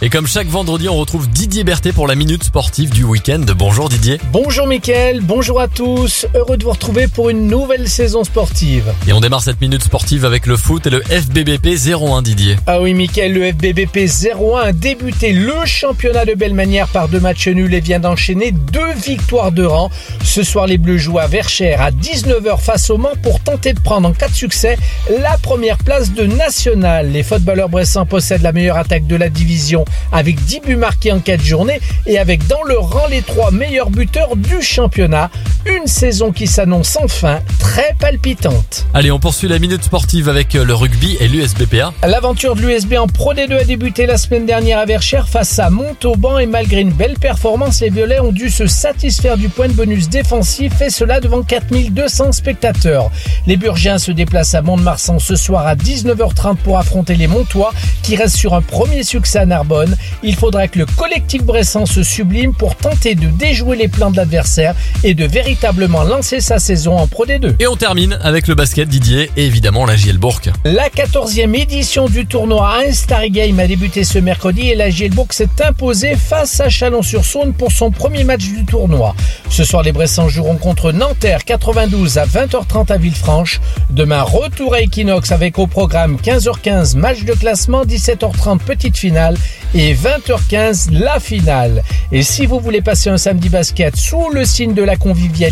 Et comme chaque vendredi, on retrouve Didier Berthet pour la minute sportive du week-end. Bonjour Didier. Bonjour Mickaël, bonjour à tous. Heureux de vous retrouver pour une nouvelle saison sportive. Et on démarre cette minute sportive avec le foot et le FBBP 01 Didier. Ah oui Mickaël, le FBBP 01 a débuté le championnat de belle manière par deux matchs nuls et vient d'enchaîner deux victoires de rang. Ce soir, les Bleus jouent à Verchères à 19h face au Mans pour tenter de prendre en cas de succès la première place de national. Les footballeurs bressans possèdent la meilleure attaque de la division avec 10 buts marqués en 4 journées et avec dans le rang les trois meilleurs buteurs du championnat. Une saison qui s'annonce enfin très palpitante. Allez, on poursuit la minute sportive avec le rugby et l'USBPA. L'aventure de l'USB en Pro D2 a débuté la semaine dernière à Verchères face à Montauban et malgré une belle performance, les Violets ont dû se satisfaire du point de bonus défensif et cela devant 4200 spectateurs. Les Burgiens se déplacent à Mont-de-Marsan ce soir à 19h30 pour affronter les Montois qui restent sur un premier succès à Narbonne. Il faudra que le collectif bressan se sublime pour tenter de déjouer les plans de l'adversaire et de véritablement lancer sa saison en Pro D2. Et on termine avec le basket Didier et évidemment la Gielbourg. La 14e édition du tournoi Star Game a débuté ce mercredi et la Gielbourg s'est imposée face à Chalon-sur-Saône pour son premier match du tournoi. Ce soir, les Bressans joueront contre Nanterre 92 à 20h30 à Villefranche. Demain, retour à Equinox avec au programme 15h15 match de classement, 17h30 petite finale et 20h15 la finale. Et si vous voulez passer un samedi basket sous le signe de la convivialité,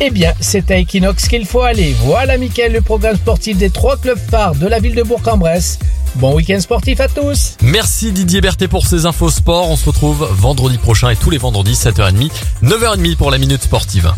eh bien, c'est à Equinox qu'il faut aller. Voilà, Mickaël, le programme sportif des trois clubs phares de la ville de Bourg-en-Bresse. Bon week-end sportif à tous Merci Didier Berthet pour ces infos sport. On se retrouve vendredi prochain et tous les vendredis 7h30, 9h30 pour la minute sportive.